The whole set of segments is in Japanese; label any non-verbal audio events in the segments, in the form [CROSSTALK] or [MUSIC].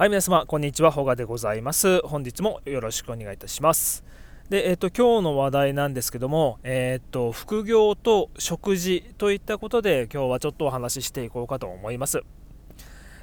はい、皆様、こんにちは。ほがでございます。本日もよろしくお願いいたします。で、えっ、と、今日の話題なんですけども、えっ、と、副業と食事といったことで、今日はちょっとお話ししていこうかと思います。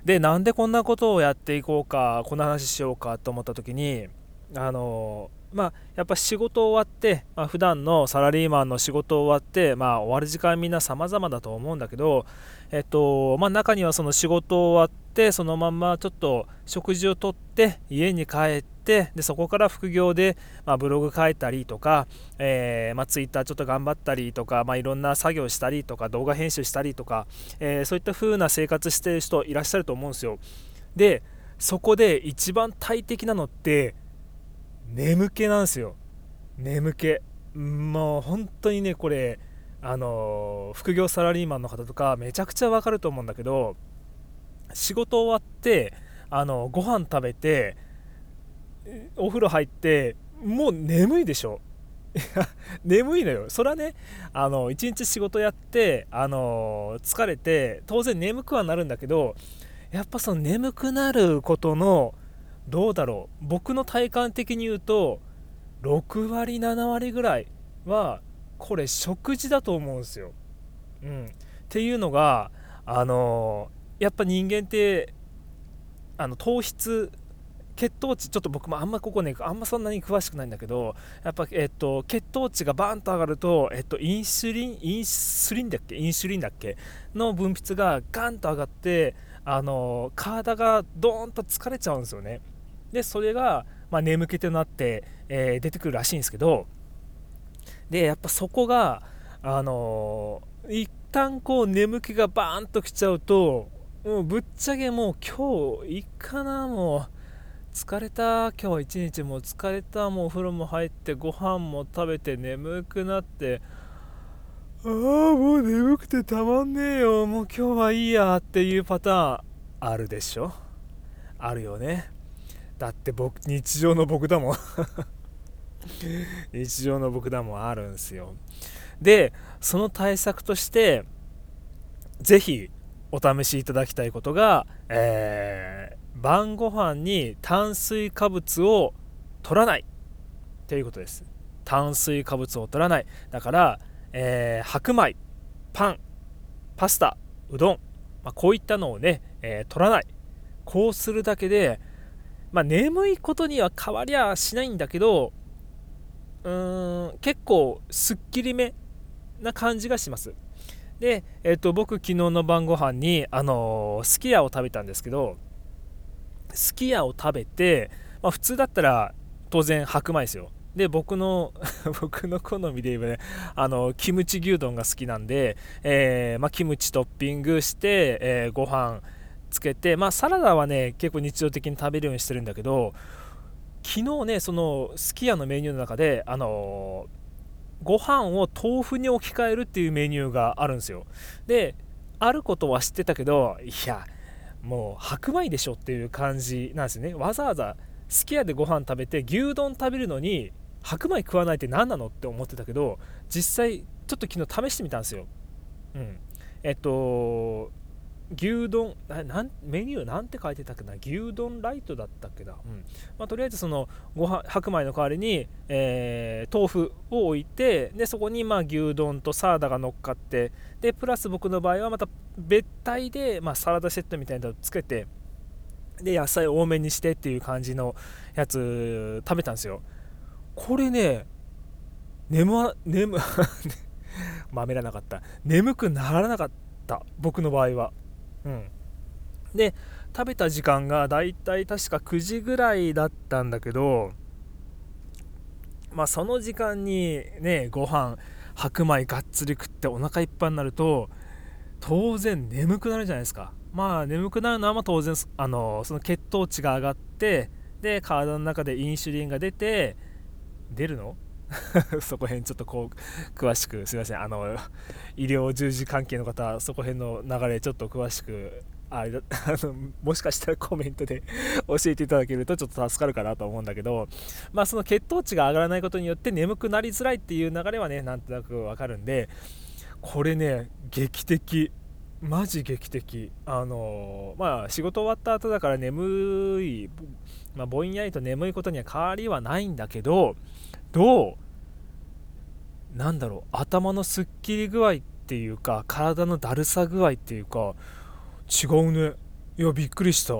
で、なんでこんなことをやっていこうか、こんな話しようかと思った時に、あのまあ、やっぱ仕事終わって、まあ、普段のサラリーマンの仕事終わって、まあ、終わる時間みんな様々だと思うんだけど、えっとまあ、中にはその仕事終わってそのまんまちょっと食事をとって家に帰ってでそこから副業で、まあ、ブログ書いたりとか、えーまあ、ツイッターちょっと頑張ったりとか、まあ、いろんな作業したりとか動画編集したりとか、えー、そういった風な生活してる人いらっしゃると思うんですよ。でそこで一番大敵なのって眠気なんですよ。眠気。もう本当にねこれあの副業サラリーマンの方とかめちゃくちゃわかると思うんだけど仕事終わってあのご飯食べてお風呂入ってもう眠いでしょ。[LAUGHS] 眠いのよ。それはねあの一日仕事やってあの疲れて当然眠くはなるんだけどやっぱその眠くなることのどうだろう。僕の体感的に言うと6割7割ぐらいはこれ食事だと思うんですよ。うん、っていうのがあのやっぱ人間ってあの糖質血糖値ちょっと僕もあんまここねあんまそんなに詳しくないんだけどやっぱ、えっと、血糖値がバーンと上がると、えっと、インスリンインスリンだっけ？インスリンだっけ？の分泌がガンと上がってあの体がドーンと疲れちゃうんですよね。でそれが、まあ、眠気となって、えー、出てくるらしいんですけどでやっぱそこがあのー、一旦こう眠気がバーンときちゃうともうぶっちゃけもう今日いいかなもう疲れた今日は一日も疲れたもうお風呂も入ってご飯も食べて眠くなってああもう眠くてたまんねえよもう今日はいいやっていうパターンあるでしょ？あるよね。だって僕日常の僕だもん。[LAUGHS] 日常の僕だもんあるんですよ。でその対策として是非お試しいただきたいことが、えー、晩ご飯に炭水化物を取らない。ということです。炭水化物を取らない。だから、えー、白米パンパスタうどん、まあ、こういったのをね、えー、取らない。こうするだけでまあ、眠いことには変わりゃしないんだけどうーん結構すっきりめな感じがします。で、えっと僕昨日の晩ご飯にあのすき家を食べたんですけどすき家を食べて、まあ、普通だったら当然白米ですよ。で僕の [LAUGHS] 僕の好みで言えばねあのキムチ牛丼が好きなんで、えーまあ、キムチトッピングして、えー、ご飯つけて、まあ、サラダはね結構日常的に食べるようにしてるんだけど昨日ねそのすき家のメニューの中であのご飯を豆腐に置き換えるっていうメニューがあるんですよ。であることは知ってたけどいやもう白米でしょっていう感じなんですよね。わざわざすき家でご飯食べて牛丼食べるのに白米食わないって何なのって思ってたけど実際ちょっと昨日試してみたんですよ。うん。えっと牛丼なんメニューなんて書いてたっけな？牛丼ライトだったっけな、うん。まあ、とりあえずそのご飯白米の代わりに、えー、豆腐を置いてでそこにまあ牛丼とサラダが乗っかってでプラス僕の場合はまた別体で、まあ、サラダセットみたいなのをつけてで野菜多めにしてっていう感じのやつ食べたんですよ。これね眠眠 [LAUGHS] [LAUGHS] [LAUGHS] まめらなかった。眠くならなかった。僕の場合は。うん、で食べた時間がだいたい確か9時ぐらいだったんだけどまあその時間にねご飯白米がっつり食ってお腹いっぱいになると当然眠くなるじゃないですか。まあ眠くなるのはま当然あのその血糖値が上がってで体の中でインシュリンが出て出るの？[LAUGHS] そこへんちょっとこう詳しくすいません。あの医療従事関係の方そこへんの流れちょっと詳しくあれだ [LAUGHS] あのもしかしたらコメントで [LAUGHS] 教えていただけるとちょっと助かるかなと思うんだけど、まあ、その血糖値が上がらないことによって眠くなりづらいっていう流れはねなんとなくわかるんでこれね劇的マジ劇的。あのまあ仕事終わった後だから眠い、まあ、ぼんやりと眠いことには変わりはないんだけどどうなんだろう。頭のすっきり具合っていうか体のだるさ具合っていうか違うね。いやびっくりした。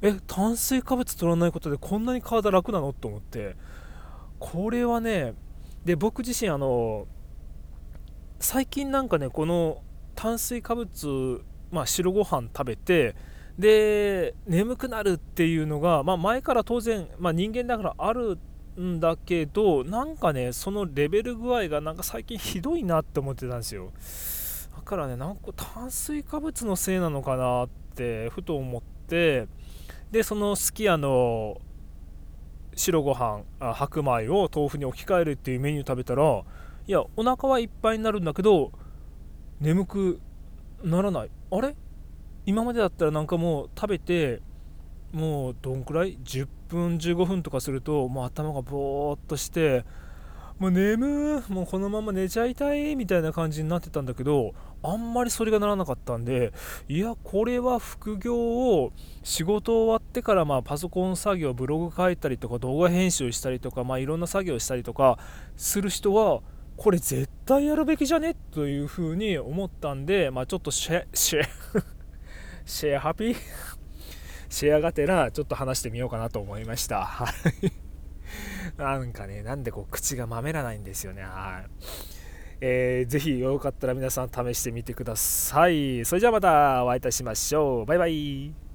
え炭水化物取らないことでこんなに体楽なの？と思って。これはねで僕自身あの最近なんかねこの炭水化物、まあ、白ご飯食べてで眠くなるっていうのが、まあ、前から当然、まあ、人間だからあるんだけどなんかねそのレベル具合がなんか最近ひどいなって思ってたんですよ。だからねなんか炭水化物のせいなのかなってふと思って。でそのすき家の白ご飯あ白米を豆腐に置き換えるっていうメニュー食べたらいやお腹はいっぱいになるんだけど眠くならない。あれ？今までだったらなんかもう食べてもうどんくらい？10分15分とかするともう頭がぼーっとしてもう眠もうこのまま寝ちゃいたいみたいな感じになってたんだけどあんまりそれがならなかったんでいやこれは副業を仕事終わってからまあパソコン作業ブログ書いたりとか動画編集したりとかまあいろんな作業したりとかする人はこれ絶対やるべきじゃね？というふうに思ったんで、まあ、ちょっとシェシェ [LAUGHS] シェハピー？シェアがてらちょっと話してみようかなと思いました。はい。なんかね、なんでこう口がまめらないんですよね。はい。えー、ぜひよかったら皆さん試してみてください。それじゃあまたお会いいたしましょう。バイバイ。